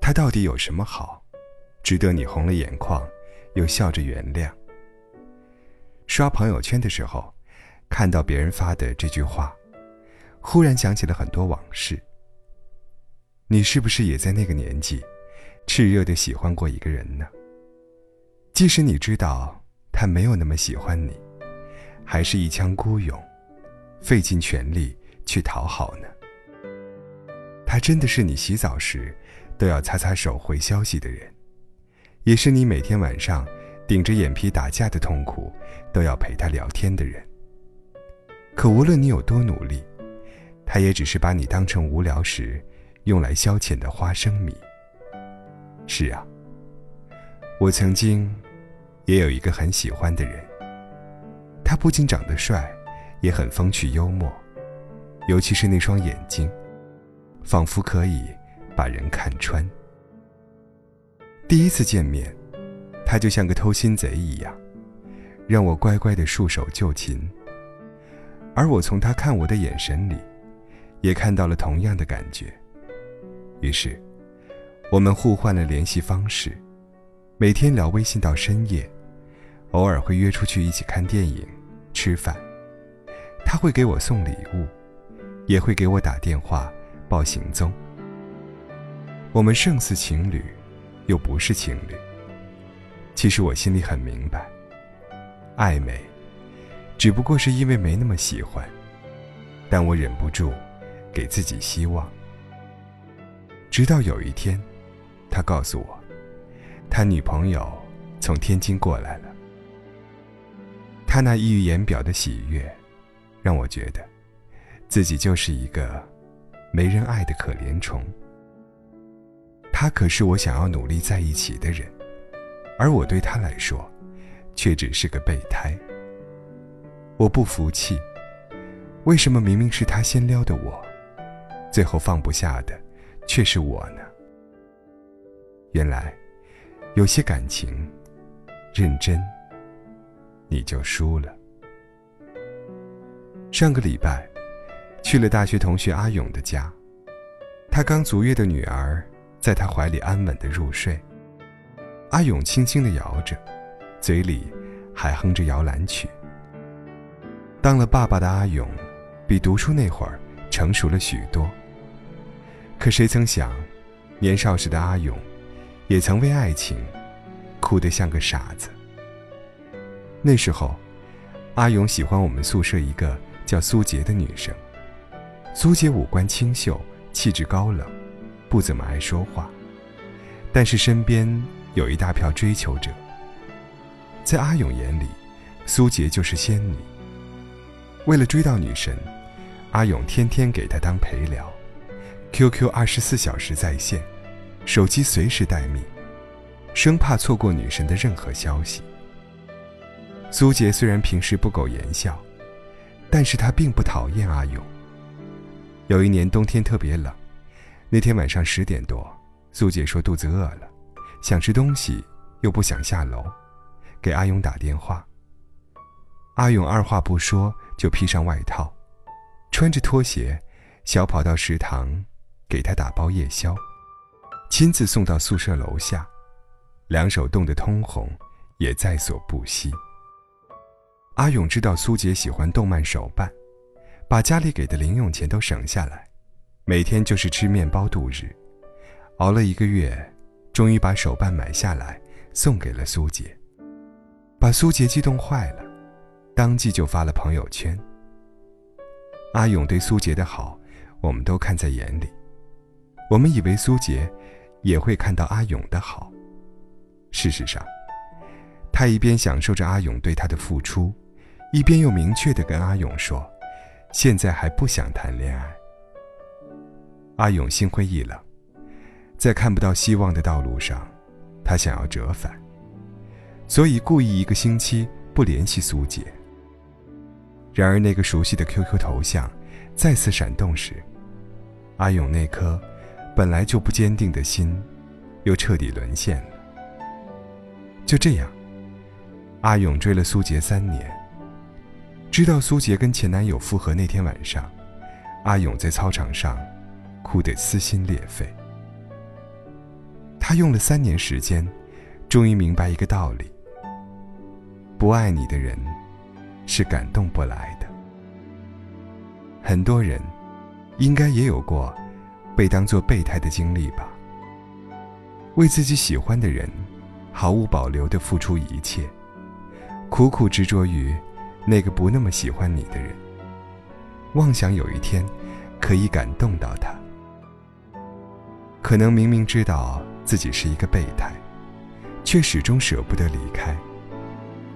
他到底有什么好，值得你红了眼眶，又笑着原谅？刷朋友圈的时候，看到别人发的这句话，忽然想起了很多往事。你是不是也在那个年纪，炽热的喜欢过一个人呢？即使你知道他没有那么喜欢你，还是一腔孤勇，费尽全力去讨好呢？他真的是你洗澡时都要擦擦手回消息的人，也是你每天晚上顶着眼皮打架的痛苦都要陪他聊天的人。可无论你有多努力，他也只是把你当成无聊时用来消遣的花生米。是啊，我曾经。也有一个很喜欢的人，他不仅长得帅，也很风趣幽默，尤其是那双眼睛，仿佛可以把人看穿。第一次见面，他就像个偷心贼一样，让我乖乖的束手就擒。而我从他看我的眼神里，也看到了同样的感觉。于是，我们互换了联系方式，每天聊微信到深夜。偶尔会约出去一起看电影、吃饭，他会给我送礼物，也会给我打电话报行踪。我们胜似情侣，又不是情侣。其实我心里很明白，暧昧，只不过是因为没那么喜欢，但我忍不住给自己希望。直到有一天，他告诉我，他女朋友从天津过来了。他那溢于言表的喜悦，让我觉得，自己就是一个没人爱的可怜虫。他可是我想要努力在一起的人，而我对他来说，却只是个备胎。我不服气，为什么明明是他先撩的我，最后放不下的却是我呢？原来，有些感情，认真。你就输了。上个礼拜，去了大学同学阿勇的家，他刚足月的女儿在他怀里安稳的入睡，阿勇轻轻的摇着，嘴里还哼着摇篮曲。当了爸爸的阿勇，比读书那会儿成熟了许多。可谁曾想，年少时的阿勇，也曾为爱情，哭得像个傻子。那时候，阿勇喜欢我们宿舍一个叫苏杰的女生。苏杰五官清秀，气质高冷，不怎么爱说话，但是身边有一大票追求者。在阿勇眼里，苏杰就是仙女。为了追到女神，阿勇天天给她当陪聊，QQ 二十四小时在线，手机随时待命，生怕错过女神的任何消息。苏杰虽然平时不苟言笑，但是他并不讨厌阿勇。有一年冬天特别冷，那天晚上十点多，苏姐说肚子饿了，想吃东西又不想下楼，给阿勇打电话。阿勇二话不说就披上外套，穿着拖鞋，小跑到食堂，给他打包夜宵，亲自送到宿舍楼下，两手冻得通红，也在所不惜。阿勇知道苏杰喜欢动漫手办，把家里给的零用钱都省下来，每天就是吃面包度日，熬了一个月，终于把手办买下来送给了苏杰，把苏杰激动坏了，当即就发了朋友圈。阿勇对苏杰的好，我们都看在眼里，我们以为苏杰也会看到阿勇的好，事实上，他一边享受着阿勇对他的付出。一边又明确的跟阿勇说：“现在还不想谈恋爱。”阿勇心灰意冷，在看不到希望的道路上，他想要折返，所以故意一个星期不联系苏姐。然而那个熟悉的 QQ 头像再次闪动时，阿勇那颗本来就不坚定的心，又彻底沦陷了。就这样，阿勇追了苏杰三年。知道苏杰跟前男友复合那天晚上，阿勇在操场上哭得撕心裂肺。他用了三年时间，终于明白一个道理：不爱你的人是感动不来的。很多人应该也有过被当作备胎的经历吧？为自己喜欢的人毫无保留地付出一切，苦苦执着于那个不那么喜欢你的人，妄想有一天可以感动到他。可能明明知道自己是一个备胎，却始终舍不得离开，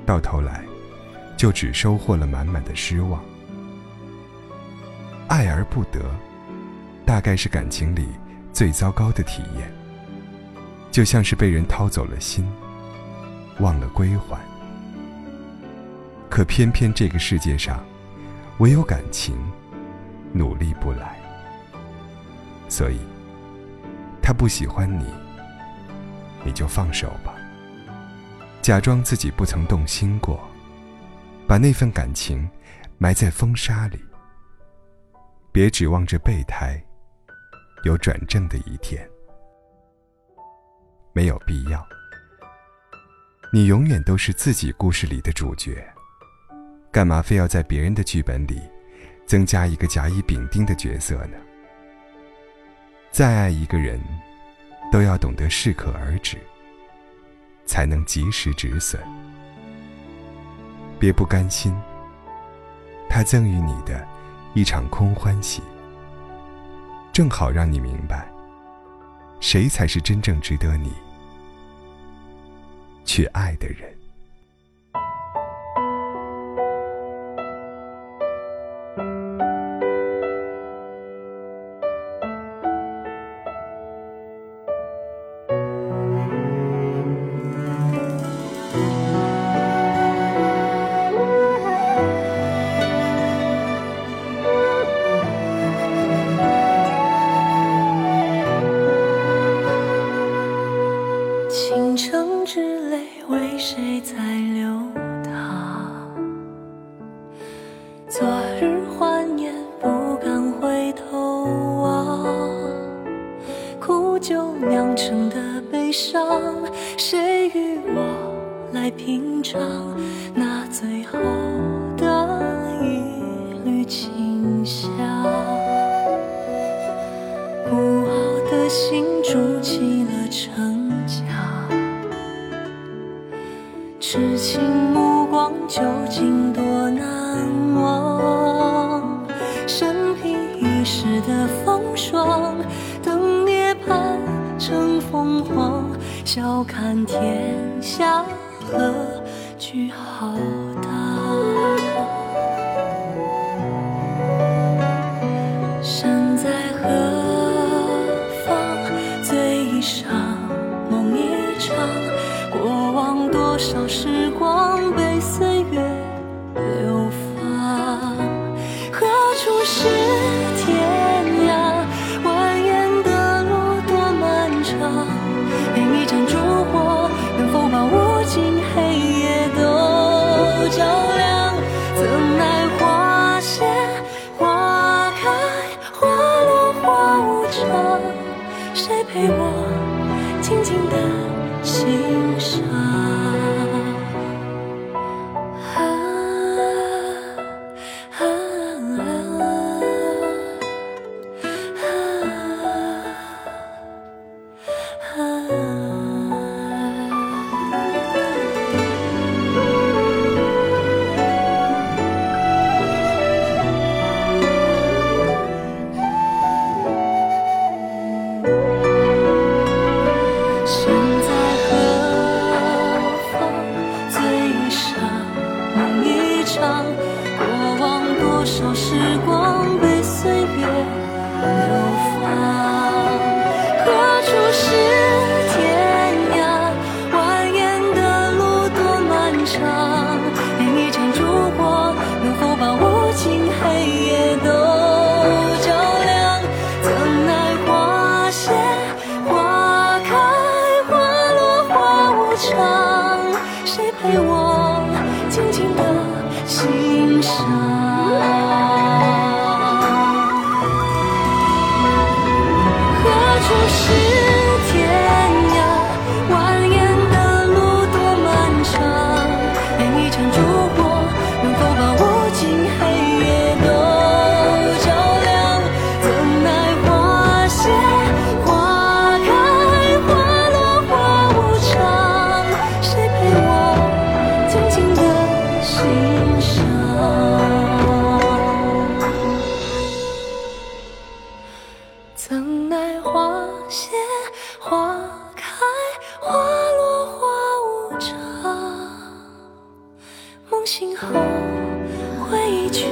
到头来就只收获了满满的失望。爱而不得，大概是感情里最糟糕的体验。就像是被人掏走了心，忘了归还。可偏偏这个世界上，唯有感情，努力不来。所以，他不喜欢你，你就放手吧，假装自己不曾动心过，把那份感情埋在风沙里。别指望着备胎有转正的一天，没有必要。你永远都是自己故事里的主角，干嘛非要在别人的剧本里增加一个甲乙丙丁的角色呢？再爱一个人，都要懂得适可而止，才能及时止损。别不甘心，他赠予你的。一场空欢喜，正好让你明白，谁才是真正值得你去爱的人。伤，谁与我来品尝那最后的一缕清香？孤傲的心筑起了城墙。痴情目光究竟多难忘？身披一世的风霜，等涅槃成凤凰，笑看天下，何去浩荡？身在何方？醉一场，梦一场，过往多少事。现回忆却